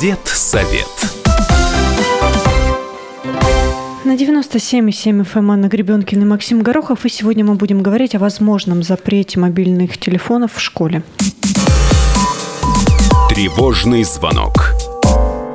Дед-совет. На 97,7 FM Анна Гребенкина и Максим Горохов. И сегодня мы будем говорить о возможном запрете мобильных телефонов в школе. Тревожный звонок.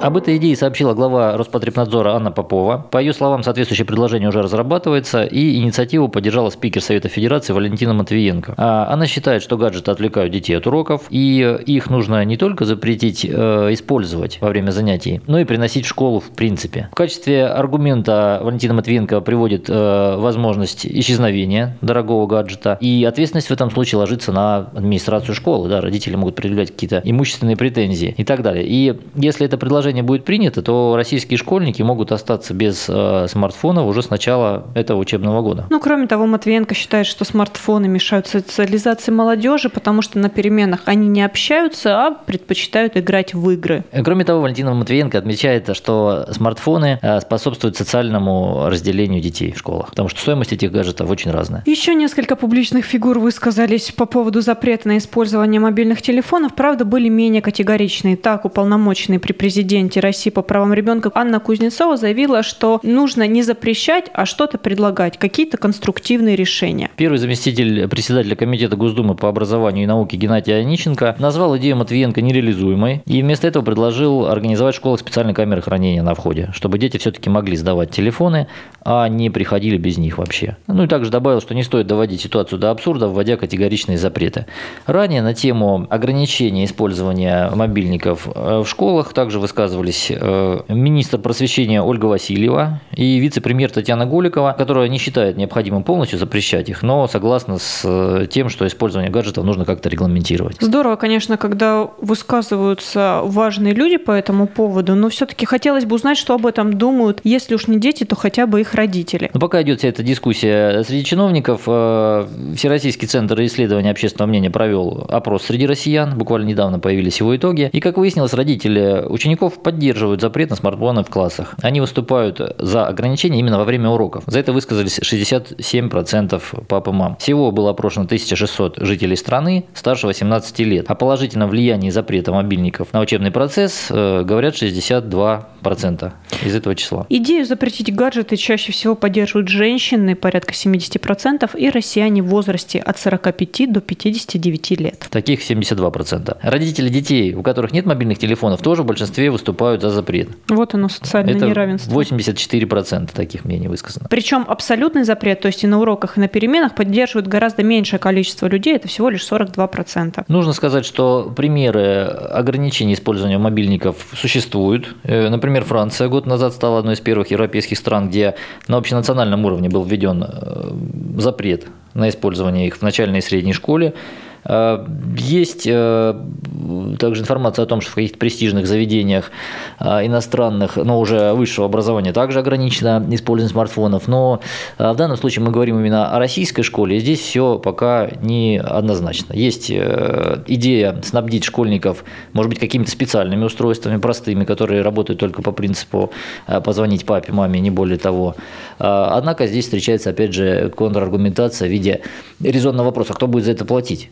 Об этой идее сообщила глава Роспотребнадзора Анна Попова. По ее словам, соответствующее предложение уже разрабатывается, и инициативу поддержала спикер Совета Федерации Валентина Матвиенко. А она считает, что гаджеты отвлекают детей от уроков, и их нужно не только запретить э, использовать во время занятий, но и приносить в школу в принципе. В качестве аргумента Валентина Матвиенко приводит э, возможность исчезновения дорогого гаджета, и ответственность в этом случае ложится на администрацию школы. Да, родители могут предъявлять какие-то имущественные претензии и так далее. И если это предложение решение будет принято, то российские школьники могут остаться без э, смартфонов уже с начала этого учебного года. Ну, кроме того, Матвиенко считает, что смартфоны мешают социализации молодежи, потому что на переменах они не общаются, а предпочитают играть в игры. Кроме того, Валентина Матвиенко отмечает, что смартфоны э, способствуют социальному разделению детей в школах, потому что стоимость этих гаджетов очень разная. Еще несколько публичных фигур высказались по поводу запрета на использование мобильных телефонов, правда, были менее категоричные. Так, уполномоченный при президенте президенте России по правам ребенка Анна Кузнецова заявила, что нужно не запрещать, а что-то предлагать, какие-то конструктивные решения. Первый заместитель председателя Комитета Госдумы по образованию и науке Геннадий Онищенко назвал идею Матвиенко нереализуемой и вместо этого предложил организовать в школах специальные камеры хранения на входе, чтобы дети все-таки могли сдавать телефоны, а не приходили без них вообще. Ну и также добавил, что не стоит доводить ситуацию до абсурда, вводя категоричные запреты. Ранее на тему ограничения использования мобильников э, в школах также высказывал высказывались э, министр просвещения Ольга Васильева и вице-премьер Татьяна Голикова, которая не считает необходимым полностью запрещать их, но согласна с э, тем, что использование гаджетов нужно как-то регламентировать. Здорово, конечно, когда высказываются важные люди по этому поводу, но все-таки хотелось бы узнать, что об этом думают, если уж не дети, то хотя бы их родители. Но пока идет вся эта дискуссия среди чиновников, э, Всероссийский центр исследования общественного мнения провел опрос среди россиян, буквально недавно появились его итоги, и, как выяснилось, родители учеников поддерживают запрет на смартфоны в классах. Они выступают за ограничения именно во время уроков. За это высказались 67% пап и мам. Всего было опрошено 1600 жителей страны старше 18 лет. О положительном влиянии запрета мобильников на учебный процесс э, говорят 62% из этого числа. Идею запретить гаджеты чаще всего поддерживают женщины, порядка 70%, и россияне в возрасте от 45 до 59 лет. Таких 72%. Родители детей, у которых нет мобильных телефонов, тоже в большинстве выступают выступают за запрет. Вот оно, социальное Это неравенство. 84% таких мнений высказано. Причем абсолютный запрет, то есть и на уроках, и на переменах поддерживают гораздо меньшее количество людей, это всего лишь 42%. Нужно сказать, что примеры ограничений использования мобильников существуют. Э, например, Франция год назад стала одной из первых европейских стран, где на общенациональном уровне был введен э, запрет на использование их в начальной и средней школе. Э, есть э, также информация о том, что в каких-то престижных заведениях э, иностранных, но уже высшего образования также ограничено использование смартфонов. Но в данном случае мы говорим именно о российской школе, здесь все пока не однозначно. Есть идея снабдить школьников, может быть, какими-то специальными устройствами, простыми, которые работают только по принципу позвонить папе, маме, не более того. Однако здесь встречается, опять же, контраргументация в виде резонного вопроса, кто будет за это платить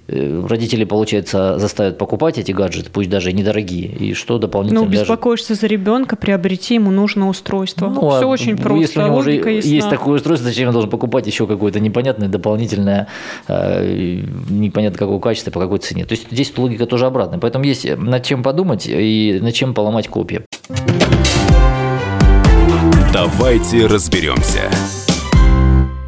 родители, получается, заставят покупать эти гаджеты, пусть даже и недорогие, и что дополнительно... Ну, беспокоишься даже... за ребенка, приобрети ему нужное устройство. Ну, Все а очень просто, если у него уже есть, есть такое устройство, зачем он должен покупать еще какое-то непонятное, дополнительное, э, непонятно какого качества, по какой цене. То есть здесь логика тоже обратная. Поэтому есть над чем подумать и над чем поломать копья. Давайте разберемся.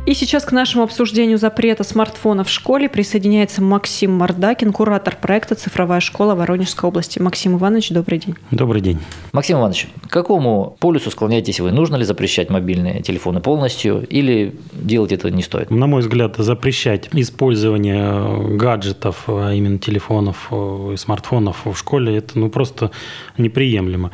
И сейчас к нашему обсуждению запрета смартфона в школе присоединяется Максим Мордакин, куратор проекта «Цифровая школа Воронежской области». Максим Иванович, добрый день. Добрый день. Максим Иванович, к какому полюсу склоняетесь вы? Нужно ли запрещать мобильные телефоны полностью или делать это не стоит? На мой взгляд, запрещать использование гаджетов, а именно телефонов и смартфонов в школе, это ну, просто неприемлемо.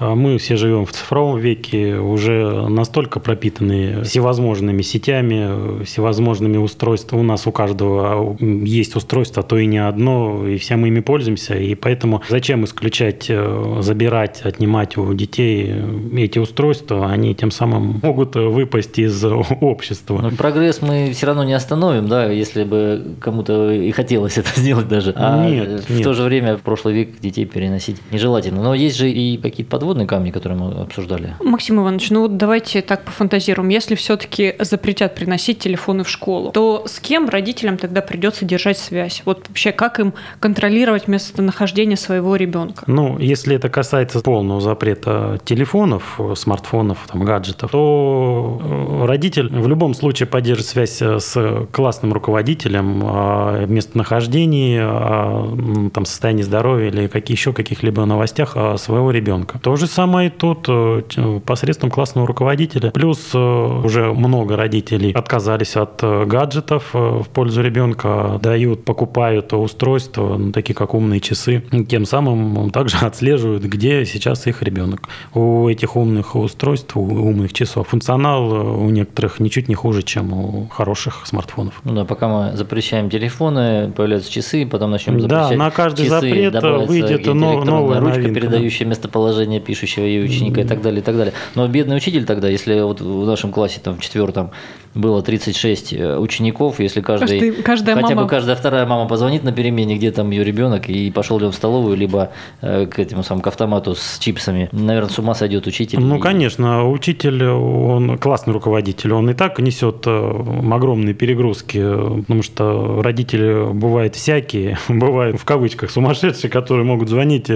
А Мы все живем в цифровом веке, уже настолько пропитаны всевозможными сетями, всевозможными устройствами. У нас у каждого есть устройство, а то и не одно, и все мы ими пользуемся. И поэтому зачем исключать, э, забирать, отнимать у детей эти устройства? Они тем самым могут выпасть из общества. Но прогресс мы все равно не остановим, да, если бы кому-то и хотелось это сделать даже. А Нет, в нет. то же время в прошлый век детей переносить нежелательно. Но есть же и какие-то подводные камни, которые мы обсуждали. Максим Иванович, ну вот давайте так пофантазируем. Если все-таки запретят приносить телефоны в школу, то с кем родителям тогда придется держать связь? Вот вообще, как им контролировать местонахождение своего ребенка? Ну, если это касается полного запрета телефонов, смартфонов, там, гаджетов, то э, родитель в любом случае поддержит связь э, с классным руководителем о местонахождении, о там, состоянии здоровья или каких еще каких-либо новостях о своего ребенка. То же самое и тут э, посредством классного руководителя. Плюс э, уже много родителей отказались от э, гаджетов в пользу ребенка, дают, покупают устройства, ну, такие как умные часы. Тем самым также отслеживают, где сейчас их ребенок. У этих умных устройств, у умных часов функционал у некоторых ничуть не хуже, чем у хороших смартфонов. Ну да, пока мы запрещаем телефоны, появляются часы, потом начнем Да, запрещать на каждый часы, запрет выйдет новая ручка, новинка, да. передающая местоположение пишущего и ученика и так далее, и так далее. Но бедный учитель тогда, если вот в нашем классе там в четвертом было 36 э, учеников, если каждый, Каждый- каждая хотя мама- бы каждая вторая мама позвонит на перемене, где там ее ребенок, и пошел ли он в столовую, либо э, к этому самому к автомату с чипсами, наверное, с ума сойдет учитель. Ну, И- конечно, учитель, он классный руководитель, он и так несет э, огромные перегрузки, потому что родители бывают всякие, бывают в кавычках сумасшедшие, которые могут звонить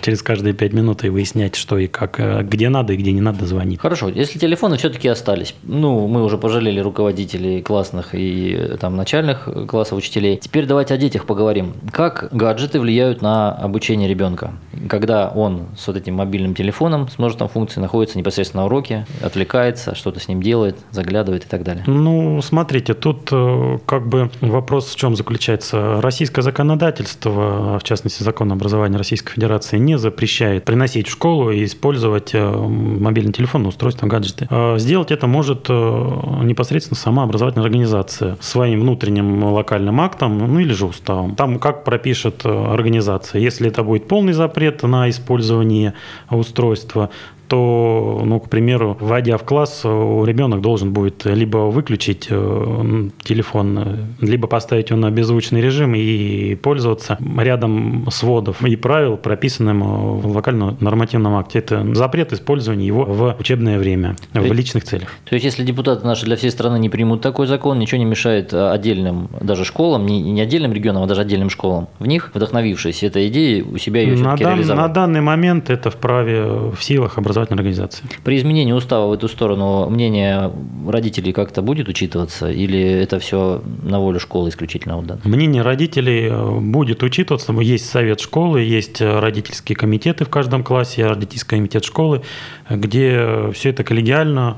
через каждые пять минут и выяснять, что и как, где надо и где не надо звонить. Хорошо, если телефоны все-таки остались, ну, мы уже пожалели руководителей классных и там начальных классов учителей. Теперь давайте о детях поговорим. Как гаджеты влияют на обучение ребенка? Когда он с вот этим мобильным телефоном, с множеством функций, находится непосредственно на уроке, отвлекается, что-то с ним делает, заглядывает и так далее. Ну, смотрите, тут э, как бы вопрос в чем заключается. Российское законодательство, в частности закон образования Российской Федерации, не запрещает приносить в школу и использовать э, мобильный телефон, устройство, гаджеты. Э, Сделать это может непосредственно сама образовательная организация своим внутренним локальным актом, ну или же уставом. Там как пропишет э, организация. Если это будет полный запрет на использование устройства, то, ну, к примеру, вводя в класс, э, ребенок должен будет либо выключить э, телефон, э, либо поставить его на беззвучный режим и пользоваться рядом сводов и правил, прописанным э, в локальном нормативном акте. Это запрет использования его в учебное время, в личных целях. То есть, если депутаты наши для всей страны не примут такой закон, ничего не мешает а, отдельным даже школам, не, не отдельным регионам, а даже отдельным школам, в них, вдохновившись этой идеей, у себя ее На, дан- реализовать. на данный момент это вправе в силах образовательной организации. При изменении устава в эту сторону мнение родителей как-то будет учитываться, или это все на волю школы исключительно вот, да? Мнение родителей э, будет учитываться. Есть совет школы, есть э, родительские комитеты в каждом классе, родительский комитет школы, э, где все это коллегиально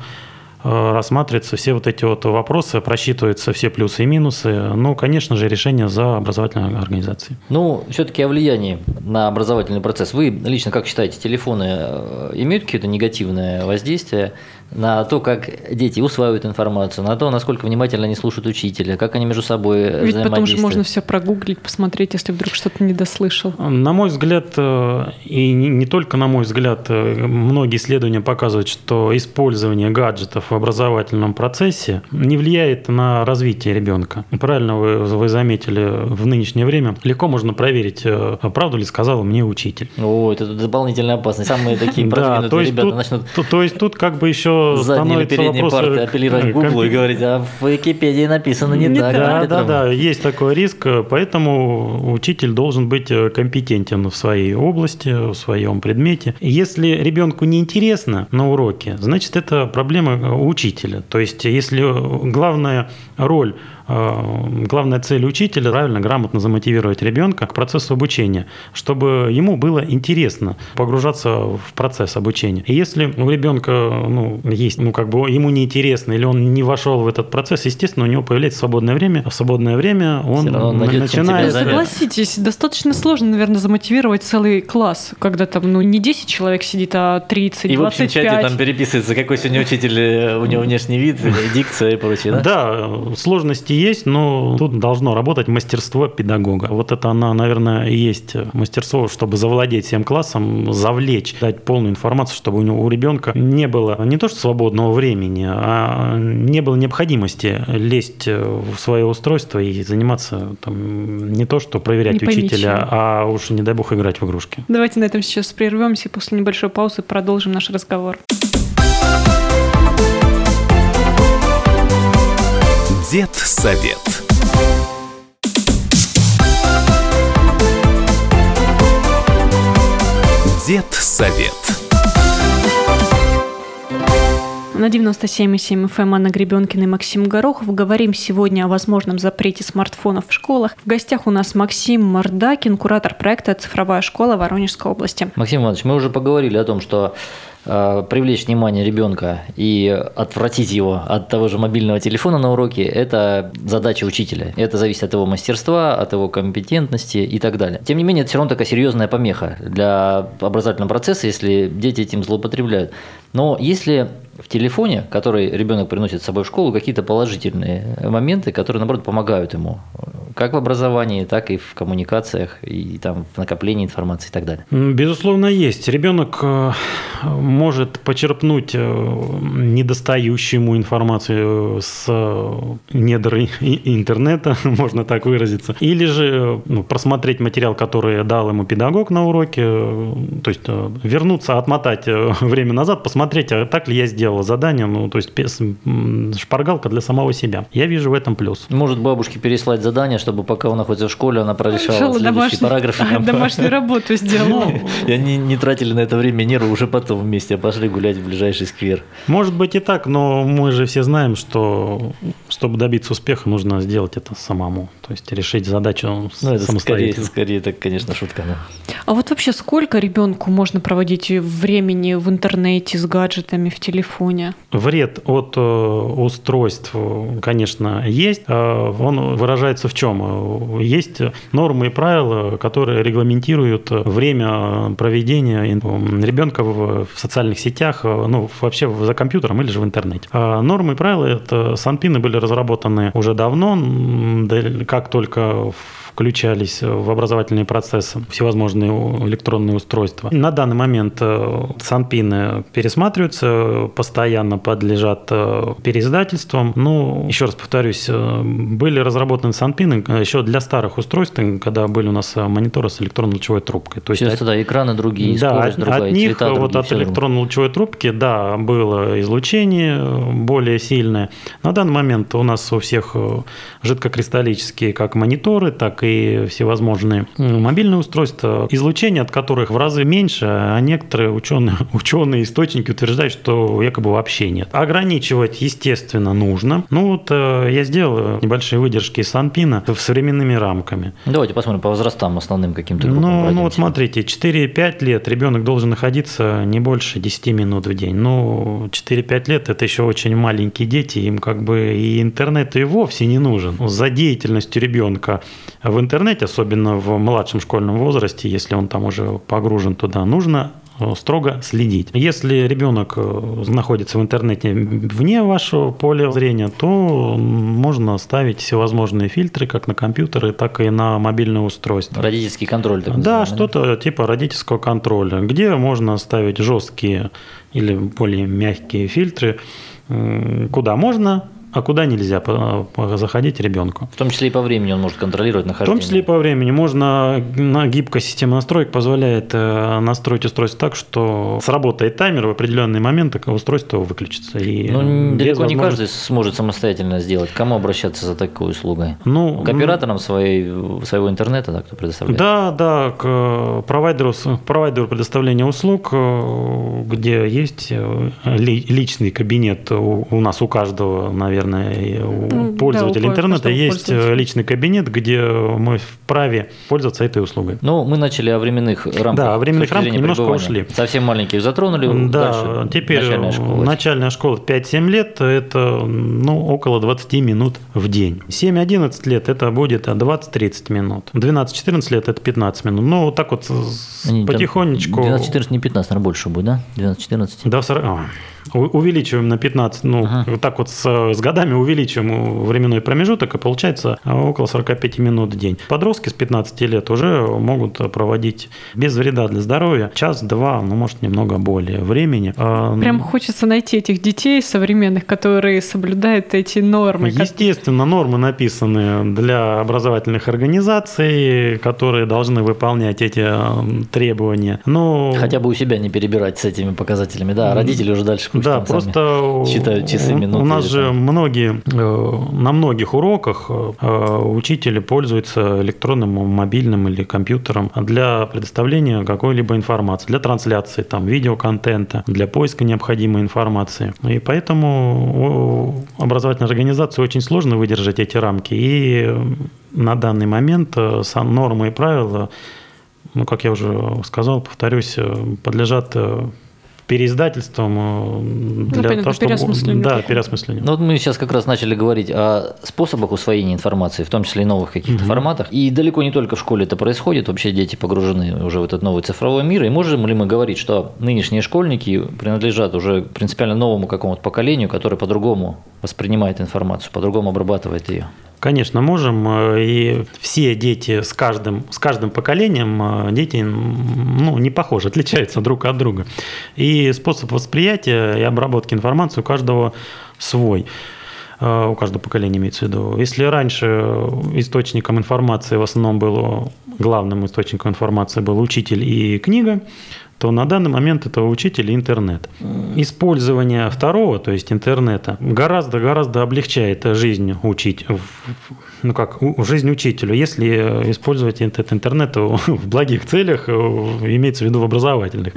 рассматриваются все вот эти вот вопросы, просчитываются все плюсы и минусы. Ну, конечно же, решение за образовательной организацией. Ну, все-таки о влиянии на образовательный процесс. Вы лично как считаете, телефоны э, имеют какие-то негативное воздействие на то, как дети усваивают информацию, на то, насколько внимательно они слушают учителя, как они между собой Ведь потом же взаимодействуют? можно все прогуглить, посмотреть, если вдруг что-то не дослышал. На мой взгляд, э, и не не только на мой взгляд, э, многие исследования показывают, что использование гаджетов в образовательном процессе не влияет на развитие ребенка. Правильно вы, вы заметили, в нынешнее время легко можно проверить, э, правду ли сказал мне учитель. О, это дополнительная опасность. Самые такие продвинутые ребята начнут то есть тут как бы еще задние или становится передние вопрос... парты апеллировать к Гуглу и говорить, а в Википедии написано не, Не так. Да, да, Петровна». да, есть такой риск, поэтому учитель должен быть э, компетентен в своей области, в своем предмете. Если ребенку неинтересно на уроке, значит, это проблема э, учителя. То есть, если главная роль главная цель учителя правильно, грамотно замотивировать ребенка к процессу обучения, чтобы ему было интересно погружаться в процесс обучения. И если у ребенка ну, есть, ну, как бы ему неинтересно или он не вошел в этот процесс, естественно, у него появляется свободное время, а в свободное время он начинает... Согласитесь, достаточно сложно, наверное, замотивировать целый класс, когда там, ну, не 10 человек сидит, а 30, и 25. И в общем чате там переписывается, какой сегодня учитель, э, у него внешний вид, дикция и прочее, да? Да, сложности есть, но тут должно работать мастерство педагога. Вот это она, наверное, и есть мастерство, чтобы завладеть всем классом, завлечь, дать полную информацию, чтобы у него у ребенка не было не то что свободного времени, а не было необходимости лезть в свое устройство и заниматься там, не то что проверять не учителя, чем. а уж не дай бог играть в игрушки. Давайте на этом сейчас прервемся после небольшой паузы продолжим наш разговор. Дед совет. Дед совет. На 97,7 FM эм Анна Гребенкина и Максим Горохов. Говорим сегодня о возможном запрете смартфонов в школах. В гостях у нас Максим Мордакин, куратор проекта «Цифровая школа» Воронежской области. Максим Иванович, мы уже поговорили о том, что привлечь внимание ребенка и отвратить его от того же мобильного телефона на уроке – это задача учителя. Это зависит от его мастерства, от его компетентности и так далее. Тем не менее, это все равно такая серьезная помеха для образовательного процесса, если дети этим злоупотребляют. Но если в телефоне, который ребенок приносит с собой в школу, какие-то положительные моменты, которые, наоборот, помогают ему как в образовании, так и в коммуникациях, и там в накоплении информации и так далее. Безусловно, есть. Ребенок э, может почерпнуть э, недостающую ему информацию с недр интернета, можно так выразиться, или же ну, просмотреть материал, который дал ему педагог на уроке, э, то есть вернуться, отмотать время назад, посмотреть, а так ли я сделал задание, ну, то есть шпаргалка для самого себя. Я вижу в этом плюс. Может бабушке переслать задание, чтобы пока он находится в школе, она прорешала Решила следующий домашний, параграф. Домашнюю работу сделала. И они не тратили на это время нервы уже потом вместе, а пошли гулять в ближайший сквер. Может быть и так, но мы же все знаем, что чтобы добиться успеха, нужно сделать это самому. То есть решить задачу ну, это самостоятельно. Скорее, скорее, это, конечно, шутка. Да. А вот вообще сколько ребенку можно проводить времени в интернете с гаджетами в телефоне? Вред от э, устройств, конечно, есть. А он выражается в чем? Есть нормы и правила, которые регламентируют время проведения ребенка в социальных сетях, ну, вообще за компьютером или же в интернете. А нормы и правила, это санпины были разработаны уже давно, как только в включались в образовательные процессы всевозможные электронные устройства. На данный момент э, санпины пересматриваются, постоянно подлежат э, переиздательствам. Ну, еще раз повторюсь, э, были разработаны санпины еще для старых устройств, когда были у нас мониторы с электронно-лучевой трубкой. То есть Сейчас, от... да, экраны другие, да, скорость от, другая, от них, цвета вот от электронно-лучевой трубки, да, было излучение более сильное. На данный момент у нас у всех жидкокристаллические как мониторы, так и и всевозможные мобильные устройства, излучение от которых в разы меньше, а некоторые ученые, ученые источники утверждают, что якобы вообще нет. Ограничивать, естественно, нужно. Ну вот э, я сделал небольшие выдержки из Санпина в современными рамками. Давайте посмотрим по возрастам основным каким-то группам. Ну, ну вот смотрите, 4-5 лет ребенок должен находиться не больше 10 минут в день. Ну, 4-5 лет это еще очень маленькие дети, им как бы и интернет и вовсе не нужен. За деятельностью ребенка в интернете, особенно в младшем школьном возрасте, если он там уже погружен туда, нужно э, строго следить. Если ребенок э, находится в интернете вне вашего поля зрения, то можно ставить всевозможные фильтры как на компьютеры, так и на мобильное устройство. Родительский контроль. Так да, что-то типа родительского контроля, где можно ставить жесткие или более мягкие фильтры, куда можно а куда нельзя заходить ребенку. В том числе и по времени он может контролировать нахождение. В том числе и по времени. Можно, на гибкая система настроек позволяет э, настроить устройство так, что сработает таймер в определенный момент, и устройство выключится. И ну, далеко не каждый сможет самостоятельно сделать. Кому обращаться за такой услугой? Ну, к операторам своей, своего интернета, да, кто предоставляет? Да, да, к провайдеру, провайдеру предоставления услуг, э, где есть э, личный кабинет у, у нас, у каждого, наверное, наверное, и у Ну, да, пользователя у интернета есть э, пользователя. личный кабинет, где мы вправе пользоваться этой услугой. Ну, мы начали о временных рамках. Да, о временных рамках немножко пребывания. ушли. Совсем маленьких затронули. Да, дальше теперь начальная школа. начальная школа 5-7 лет – это ну, около 20 минут в день. 7-11 лет – это будет 20-30 минут. 12-14 лет – это 15 минут. Ну, вот так вот там потихонечку. 12-14, не 15, наверное, больше будет, да? 12-14. Да, в сор- а, у- увеличиваем на 15, ну, Ага. вот так вот с, с годами увеличиваем временной промежуток, и получается а, около 45 минут в день. Подростки с 15 лет уже могут проводить без вреда для здоровья час-два, ну, может, немного более времени. А, Прям хочется найти этих детей современных, которые соблюдают эти нормы. как- Естественно, нормы написаны для образовательных организаций, которые должны выполнять эти э, требования. Но Хотя бы у себя не перебирать с этими показателями, да, а родители уже дальше пусть Да, просто считают часы, у- минуты У нас же там. многие, э, на многих уроках э, учители пользуются электронным, мобильным или компьютером для предоставления какой-либо информации, для трансляции там видеоконтента, для поиска необходимой информации. И поэтому образовательной организации очень сложно выдержать эти рамки. И на данный момент э, сам нормы и правила ну, как я уже сказал, повторюсь, э, подлежат переиздательствам э, для понятно, того, чтобы... переосмыслению Да, переосмыслению. Ну вот мы сейчас как раз начали говорить о способах усвоения информации, в том числе и новых каких-то форматах. И далеко не только в школе это происходит, вообще дети погружены уже в этот новый цифровой мир. И можем ли мы говорить, что нынешние школьники принадлежат уже принципиально новому какому-то поколению, которое по-другому воспринимает информацию, по-другому обрабатывает ее? Конечно, можем. э, И все дети с каждым, с каждым поколением, э, дети ну, не похожи, отличаются друг от друга. И способ восприятия и обработки информации у каждого свой. Э, У каждого поколения имеется в виду. Если раньше источником информации в основном был, главным источником информации был учитель и книга, то на данный момент это учитель и интернет. Использование второго, то есть интернета, гораздо-гораздо облегчает жизнь учить, ну как, жизнь учителю, если использовать этот интернет в благих целях, э, имеется в виду в образовательных.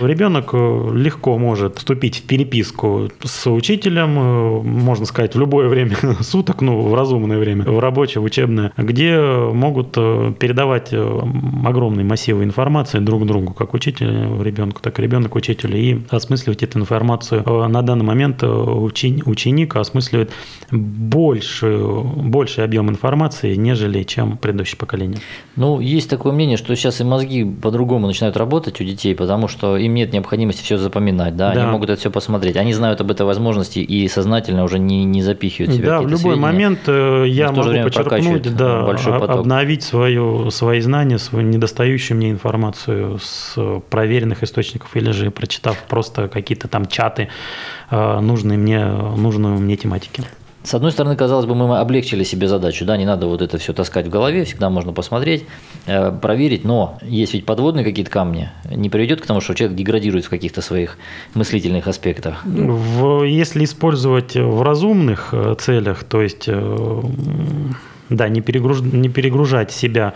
Ребенок э, легко может вступить в переписку с учителем, э, можно сказать, в любое время суток, ну, в разумное время, в рабочее, в учебное, где могут э, передавать э, огромные массивы информации друг другу, как учитель ребенку, так и ребенок учителю, и осмысливать эту информацию. Э, На данный момент э, учени- ученик осмысливает большую, больший объем информации, нежели чем предыдущее поколение. Ну, есть такое мнение, что сейчас и мозги по-другому начинают работать у детей, потому что им нет необходимости все запоминать, да, Да. они могут это все посмотреть, они знают об этой возможности и сознательно уже не, не запихивают себя Да, в любой сведения. момент э, я могу прокачивает да, большой поток. обновить свою, свои знания, свою недостающую мне информацию с проверенных источников или же прочитав просто какие-то там чаты э, нужные мне, нужную мне тематики. С одной стороны, казалось бы, мы облегчили себе задачу, да, не надо вот это все таскать в голове, всегда можно посмотреть, э, проверить, но есть ведь подводные какие-то камни, не приведет к тому, что человек деградирует в каких-то своих мыслительных аспектах. В- если использовать в разумных э, целях, то есть да, не, перегруж- не перегружать себя,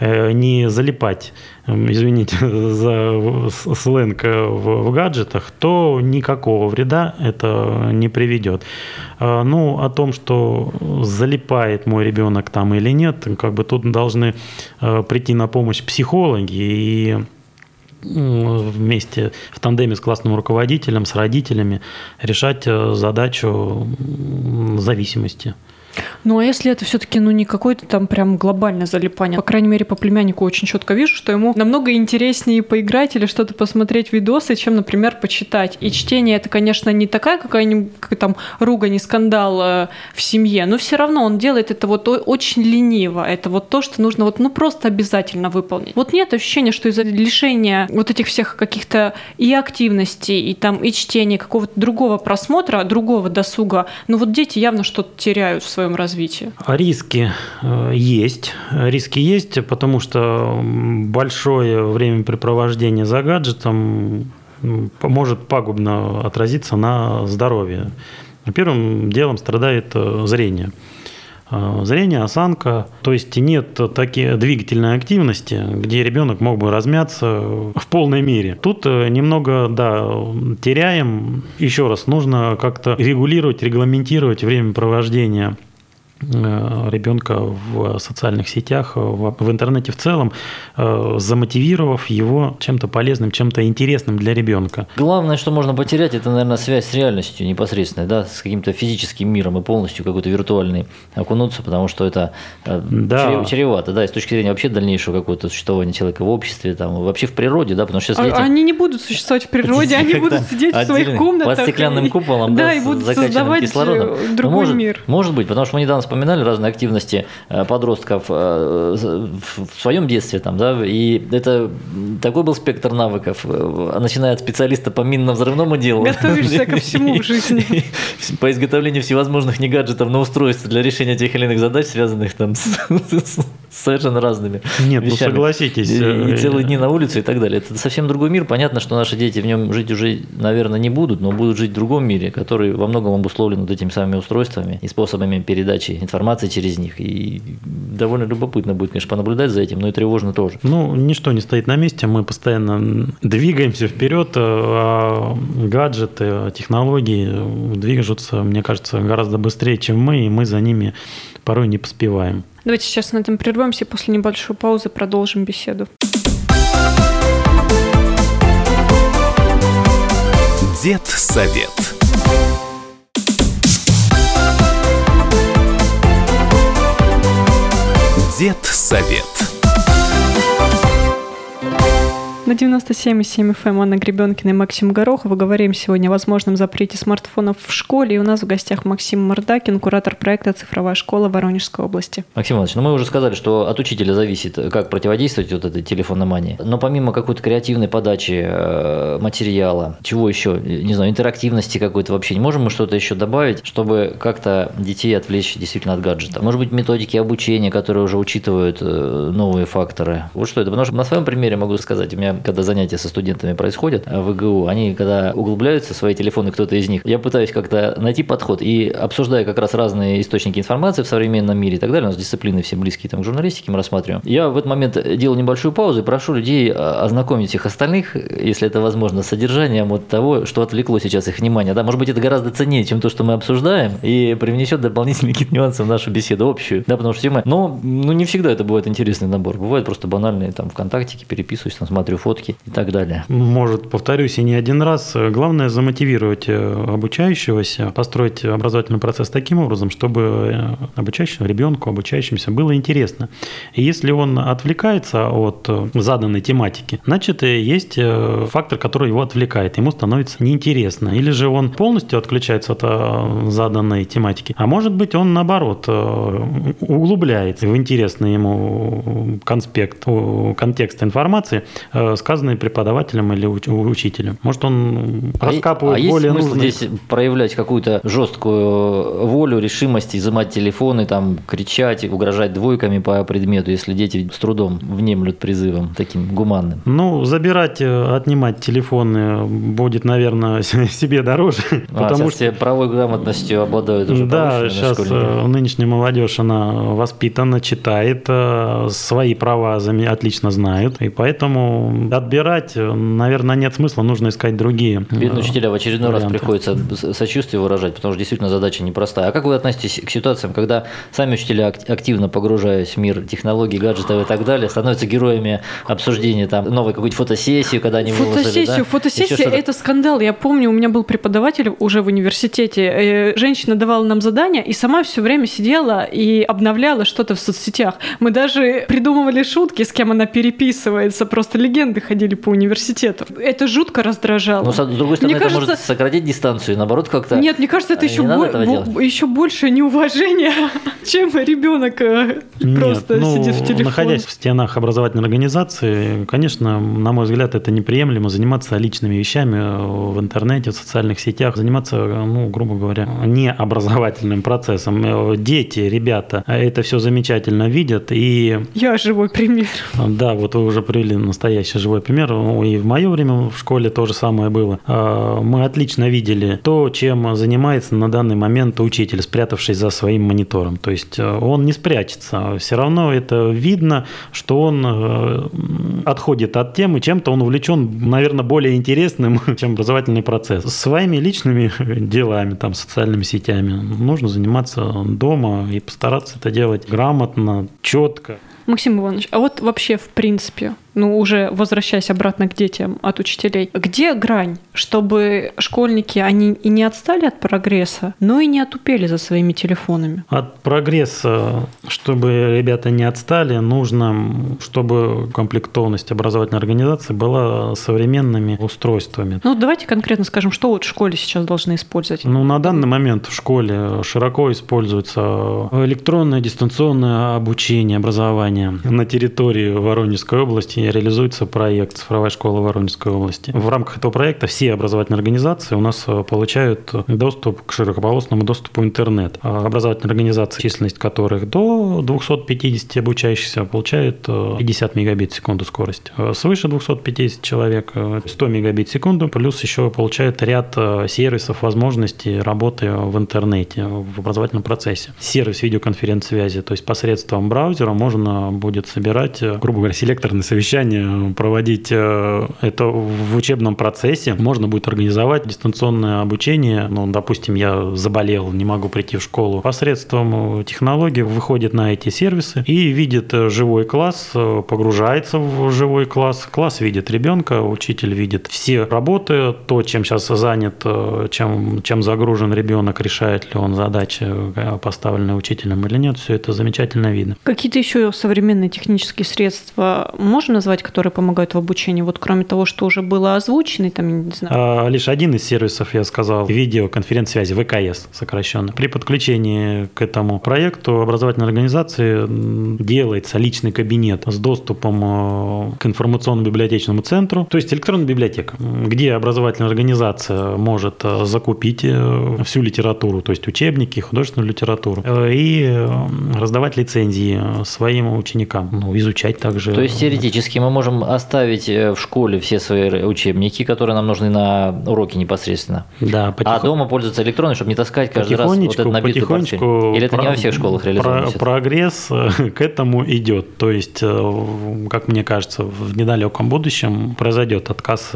не залипать, извините за сленг э, в, в гаджетах, то никакого вреда это не приведет. А, Ну, о том, что залипает мой ребенок там или нет, как бы тут должны э, прийти на помощь психологи и вместе в тандеме с классным руководителем, с родителями решать э, задачу зависимости. Ну, а если это все-таки, ну, не какое-то там прям глобальное залипание? По крайней мере, по племяннику очень четко вижу, что ему намного интереснее поиграть или что-то посмотреть видосы, чем, например, почитать. И чтение это, конечно, не такая какая-нибудь как там ругань и скандал э, в семье, но все равно он делает это вот очень лениво. Это вот то, что нужно вот, ну, просто обязательно выполнить. Вот нет ощущения, что из-за лишения вот этих всех каких-то и активностей, и там, и чтения, какого-то другого просмотра, другого досуга, ну, вот дети явно что-то теряют в своем развитии. Риски э, есть. Риски есть, потому что большое времяпрепровождение за гаджетом может пагубно отразиться на здоровье. Первым делом страдает э, зрение. э, зрение, осанка. То есть нет такой двигательной активности, где ребенок мог бы размяться в полной мере. Тут немного, да, теряем. Еще раз, нужно как-то регулировать, регламентировать время провождения ребенка в социальных сетях, в интернете в целом, э, замотивировав его чем-то полезным, чем-то интересным для ребенка. Главное, что можно потерять, это, наверное, связь с реальностью непосредственно, да, с каким-то физическим миром и полностью какой-то виртуальный окунуться, потому что это э, да. чревато, да, и с точки зрения вообще дальнейшего какого-то существования человека в обществе, там, вообще в природе, да, потому что сейчас а, дети... Они не будут существовать в природе, они будут сидеть в своих комнатах. Под стеклянным куполом, да, и будут создавать другой мир. Может быть, потому что мы недавно вспоминали разные активности э, подростков э, в своем детстве, там, да, и это такой был спектр навыков, э, начиная от специалиста по минно-взрывному делу. Готовишься ко всему в жизни. По изготовлению всевозможных не гаджетов на устройство для решения тех или иных задач, связанных там с, совершенно разными Нет, ну вещами. ну согласитесь. И, и целые дни на улице и так далее. Это совсем другой мир. Понятно, что наши дети в нем жить уже, наверное, не будут, но будут жить в другом мире, который во многом обусловлен вот этими самыми устройствами и способами передачи информации через них. И довольно любопытно будет, конечно, понаблюдать за этим, но и тревожно тоже. Ну, ничто не стоит на месте, мы постоянно двигаемся вперед, а гаджеты, технологии движутся, мне кажется, гораздо быстрее, чем мы, и мы за ними порой не поспеваем. Давайте сейчас на этом прервемся и после небольшой паузы продолжим беседу. Дед совет. Дед совет. На 97,7 FM Анна Гребенкина и Максим Горохов. Говорим сегодня о возможном запрете смартфонов в школе. И у нас в гостях Максим Мордакин, куратор проекта «Цифровая школа» Воронежской области. Максим Иванович, ну мы уже сказали, что от учителя зависит, как противодействовать вот этой телефономании. Но помимо какой-то креативной подачи э, материала, чего еще, не знаю, интерактивности какой-то вообще, не можем мы что-то еще добавить, чтобы как-то детей отвлечь действительно от гаджета? Может быть, методики обучения, которые уже учитывают э, новые факторы? Вот что это? Потому что на своем примере могу сказать, у меня когда занятия со студентами происходят э, в ИГУ, они когда углубляются свои телефоны, кто-то из них, я пытаюсь как-то найти подход и обсуждая как раз разные источники информации в современном мире и так далее, у нас дисциплины все близкие там, к журналистике мы рассматриваем. Я в этот момент делаю небольшую паузу и прошу людей э, ознакомить всех остальных, если это возможно, с содержанием вот того, что отвлекло сейчас их внимание. Да, может быть, это гораздо ценнее, чем то, что мы обсуждаем, и привнесет дополнительные какие-то нюансы в нашу беседу общую. Да, потому что тема, но ну, не всегда это бывает интересный набор. Бывает просто банальные там ВКонтактике, переписываюсь, там смотрю фотки и так далее. Может, повторюсь, и не один раз. Главное замотивировать э, обучающегося, построить образовательный процесс таким образом, чтобы э, обучающему ребенку, обучающимся было интересно. И если он отвлекается от э, заданной тематики, значит, есть фактор, который его отвлекает, ему становится неинтересно. Или же он полностью отключается от заданной тематики. А может быть, он наоборот углубляется в интересный ему конспект, контекст информации, сказанный преподавателем или учителем. Может, он а раскапывает а более нужные... здесь проявлять какую-то жесткую волю, решимость, изымать телефоны, там, кричать, угрожать двойками по предмету, если дети с трудом внемлют призывом таким гуманным? Ну, забирать, э, отнимать телефоны будет, наверное, себе дороже. А, потому что правой грамотностью обладают уже Да, сейчас э, нынешняя молодежь, она воспитана, читает, э, свои права отлично знают, и поэтому отбирать э, наверное, нет смысла, нужно искать другие. Бедные учителя в очередной варианты. раз приходится сочувствие выражать, потому что действительно задача непростая. А как вы относитесь к ситуациям, когда сами учителя, активно погружаясь в мир технологий, гаджетов и так далее, становятся героями обсуждения там новой какой-то фотосессии, когда они фотосессию, выложили, да? Фотосессия – это скандал. Я помню, у меня был преподаватель уже в университете. Э, женщина давала нам задания и сама все время сидела и обновляла что-то в соцсетях. Мы даже придумывали шутки, с кем она переписывается. Просто легенды ходили по университету. Это жутко раздражало. Но, с другой стороны, мне это кажется... может сократить дистанцию, наоборот, как-то... Нет, мне кажется, это еще, бо... еще больше неуважение, чем ребенок э, просто ну, сидит в телефоне. Находясь в стенах образовательной организации, конечно, на мой взгляд, это неприемлемо заниматься личными вещами в интернете, в социальных сетях, заниматься, ну, грубо говоря, не образовательным процессом. Дети, ребята, это все замечательно видят и... Я живой пример. Да, вот вы уже привели настоящий хороший живой пример. Ну, и в мое время в школе то же самое было. А, мы отлично видели то, чем занимается на данный момент учитель, спрятавшись за своим монитором. То есть э, он не спрячется. Все равно это видно, что он э, отходит от темы, чем-то он увлечен, наверное, более интересным, чем образовательный процесс. Своими личными делами, там, социальными сетями нужно заниматься дома и постараться это делать грамотно, четко. Максим Иванович, а вот вообще в принципе, ну уже возвращаясь обратно к детям от учителей, где грань, чтобы школьники, они и не отстали от прогресса, но и не отупели за своими телефонами? От прогресса, чтобы ребята не отстали, нужно, чтобы комплектованность образовательной организации была современными устройствами. Ну давайте конкретно скажем, что вот в школе сейчас должны использовать? Ну на данный момент в школе широко используется электронное дистанционное обучение, образование на территории Воронежской области реализуется проект «Цифровая школа Воронежской области». В рамках этого проекта все образовательные организации у нас э, получают доступ к широкополосному доступу интернет. А образовательные организации, численность которых до 250 обучающихся, получают 50 э, мегабит в секунду скорость. Э, свыше 250 человек 100 мегабит в секунду, плюс еще получают ряд сервисов, возможностей работы в интернете, в образовательном процессе. Сервис видеоконференц-связи, то есть посредством браузера можно будет собирать, э, грубо говоря, селекторные совещания, проводить э, это в учебном процессе. Можно будет организовать дистанционное обучение. Ну, допустим, я заболел, не могу прийти в школу. Посредством э, технологий выходит на эти сервисы и видит живой класс, погружается в живой класс. Класс видит ребенка, учитель видит все работы, то, чем сейчас занят, чем, чем загружен ребенок, решает ли он задачи, поставленные учителем или нет. Все это замечательно видно. Какие-то еще современные технические средства можем назвать, которые помогают в обучении? Вот кроме того, что уже было озвучено, там, не знаю. А, лишь один из сервисов, я сказал, видеоконференц-связи, ВКС сокращенно. При подключении к этому проекту образовательной организации делается личный кабинет с доступом э, к информационно-библиотечному центру, то есть электронная библиотека, где образовательная организация может э, закупить э, всю литературу, то есть учебники, художественную литературу, и раздавать лицензии своим ученикам, ну, изучать также. То есть теоретически мы можем оставить э, в школе все свои учебники, которые нам нужны на уроки непосредственно. Да, потихон... А дома пользоваться электронной, чтобы не таскать каждый раз вот этот набитый портфель. Или это про... не во всех школах реализуется? Про... Прогресс э, к этому идет. То есть, э, как мне кажется, в недалеком будущем произойдет отказ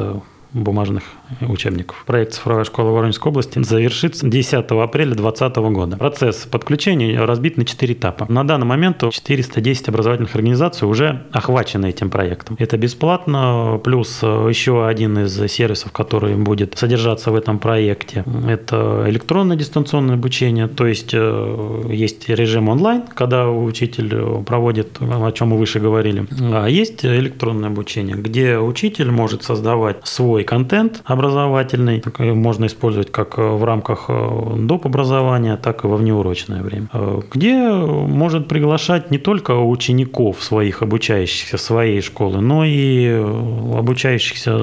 бумажных учебников. Проект «Цифровая школа Воронежской области» завершится 10 апреля 2020 года. Процесс подключения разбит на 4 этапа. На данный момент 410 образовательных организаций уже охвачены этим проектом. Это бесплатно, плюс еще один из сервисов, который будет содержаться в этом проекте, это электронное дистанционное обучение, то есть э, есть режим онлайн, когда учитель проводит, о чем мы выше говорили, а есть электронное обучение, где учитель может создавать свой контент, образовательный. Можно использовать как э, в рамках э, доп. образования, так и во внеурочное время. Э, где может приглашать не только учеников своих, обучающихся своей школы, но и обучающихся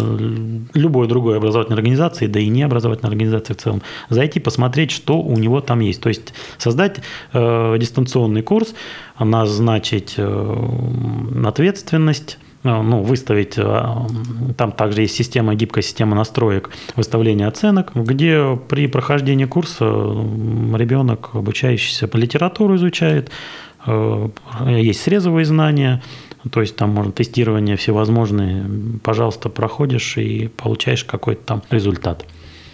любой другой образовательной организации, да и не образовательной организации в целом, зайти посмотреть, что у него там есть. То есть создать э, дистанционный курс, назначить э, ответственность, Э, ну, выставить, э, там также есть система, гибкая система настроек выставления оценок, где при прохождении курса ребенок, обучающийся по литературу изучает, э, есть срезовые знания, то есть там можно тестирование всевозможные, пожалуйста, проходишь и получаешь какой-то там результат.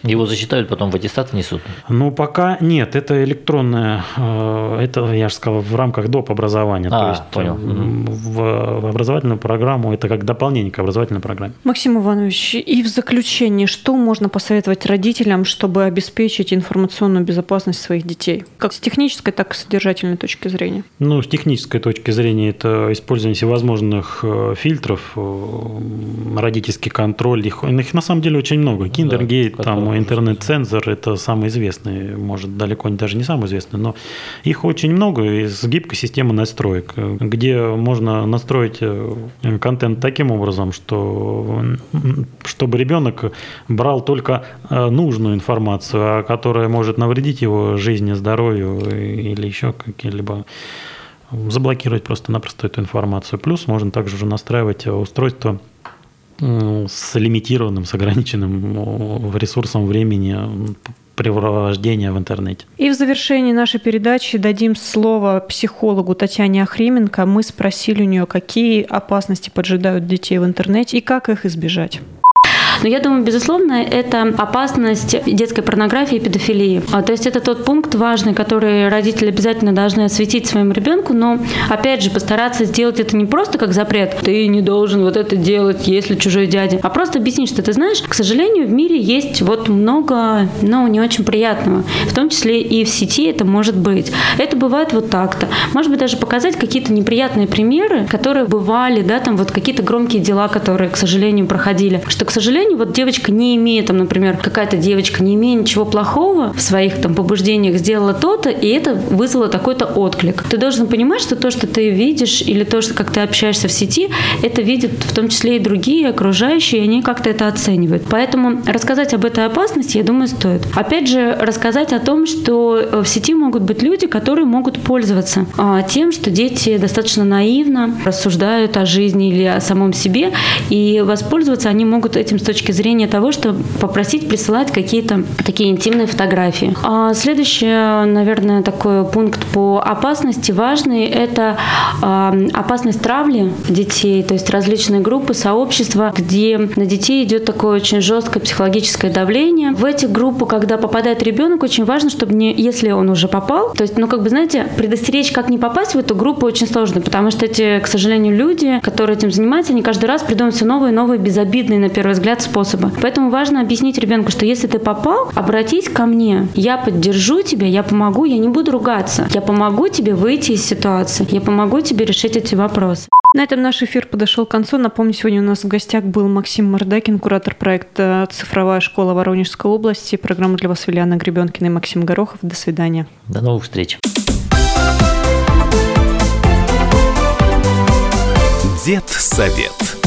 Его засчитают, потом в аттестат несут? Ну, пока нет. Это электронное, э, это, я же сказал, в рамках доп. образования. А, То есть понял. В, в образовательную программу, это как дополнение к образовательной программе. Максим Иванович, и в заключение, что можно посоветовать родителям, чтобы обеспечить информационную безопасность своих детей? Как с технической, так и с содержательной точки зрения? Ну, с технической точки зрения это использование всевозможных э, фильтров, э, родительский контроль. Их, их на самом деле очень много. Киндергейт, да, там интернет-цензор – это самый известный, может, далеко не даже не самый известный, но их очень много из гибкой системы настроек, где можно настроить э, контент таким образом, что чтобы ребенок брал только э, нужную информацию, а которая может навредить его жизни, здоровью или еще какие-либо заблокировать просто-напросто эту информацию. Плюс можно также уже настраивать устройство с лимитированным, с ограниченным ресурсом времени препровождения в интернете. И в завершении нашей передачи дадим слово психологу Татьяне Охрименко. Мы спросили у нее, какие опасности поджидают детей в интернете и как их избежать. Но я думаю, безусловно, это опасность детской порнографии и педофилии. А, то есть это тот пункт важный, который родители обязательно должны осветить своему ребенку, но, опять же, постараться сделать это не просто как запрет, ты не должен вот это делать, если чужой дядя, а просто объяснить, что ты знаешь, к сожалению, в мире есть вот много, ну, не очень приятного, в том числе и в сети это может быть. Это бывает вот так-то. Может быть, даже показать какие-то неприятные примеры, которые бывали, да, там вот какие-то громкие дела, которые, к сожалению, проходили, что, к сожалению, сожалению, вот девочка не имея, там, например, какая-то девочка, не имея ничего плохого в своих там побуждениях, сделала то-то, и это вызвало такой-то отклик. Ты должен понимать, что то, что ты видишь, или то, что как ты общаешься в сети, это видят в том числе и другие окружающие, и они как-то это оценивают. Поэтому рассказать об этой опасности, я думаю, стоит. Опять же, рассказать о том, что э, в сети могут быть люди, которые могут пользоваться а, тем, что дети достаточно наивно рассуждают о жизни или о самом себе, и воспользоваться они могут этим с точки точки зрения того, что попросить присылать какие-то такие интимные фотографии. А следующий, наверное, такой пункт по опасности важный – это а, опасность травли детей, то есть различные группы, сообщества, где на детей идет такое очень жесткое психологическое давление. В эти группы, когда попадает ребенок, очень важно, чтобы не, если он уже попал, то есть, ну, как бы, знаете, предостеречь, как не попасть в эту группу очень сложно, потому что эти, к сожалению, люди, которые этим занимаются, они каждый раз придумывают все новые и новые безобидные, на первый взгляд, способа. Поэтому важно объяснить ребенку, что если ты попал, обратись ко мне. Я поддержу тебя, я помогу, я не буду ругаться. Я помогу тебе выйти из ситуации. Я помогу тебе решить эти вопросы. На этом наш эфир подошел к концу. Напомню, сегодня у нас в гостях был Максим Мордакин, куратор проекта «Цифровая школа Воронежской области». Программа для вас Виляна Гребенкина и Максим Горохов. До свидания. До новых встреч. Дед совет.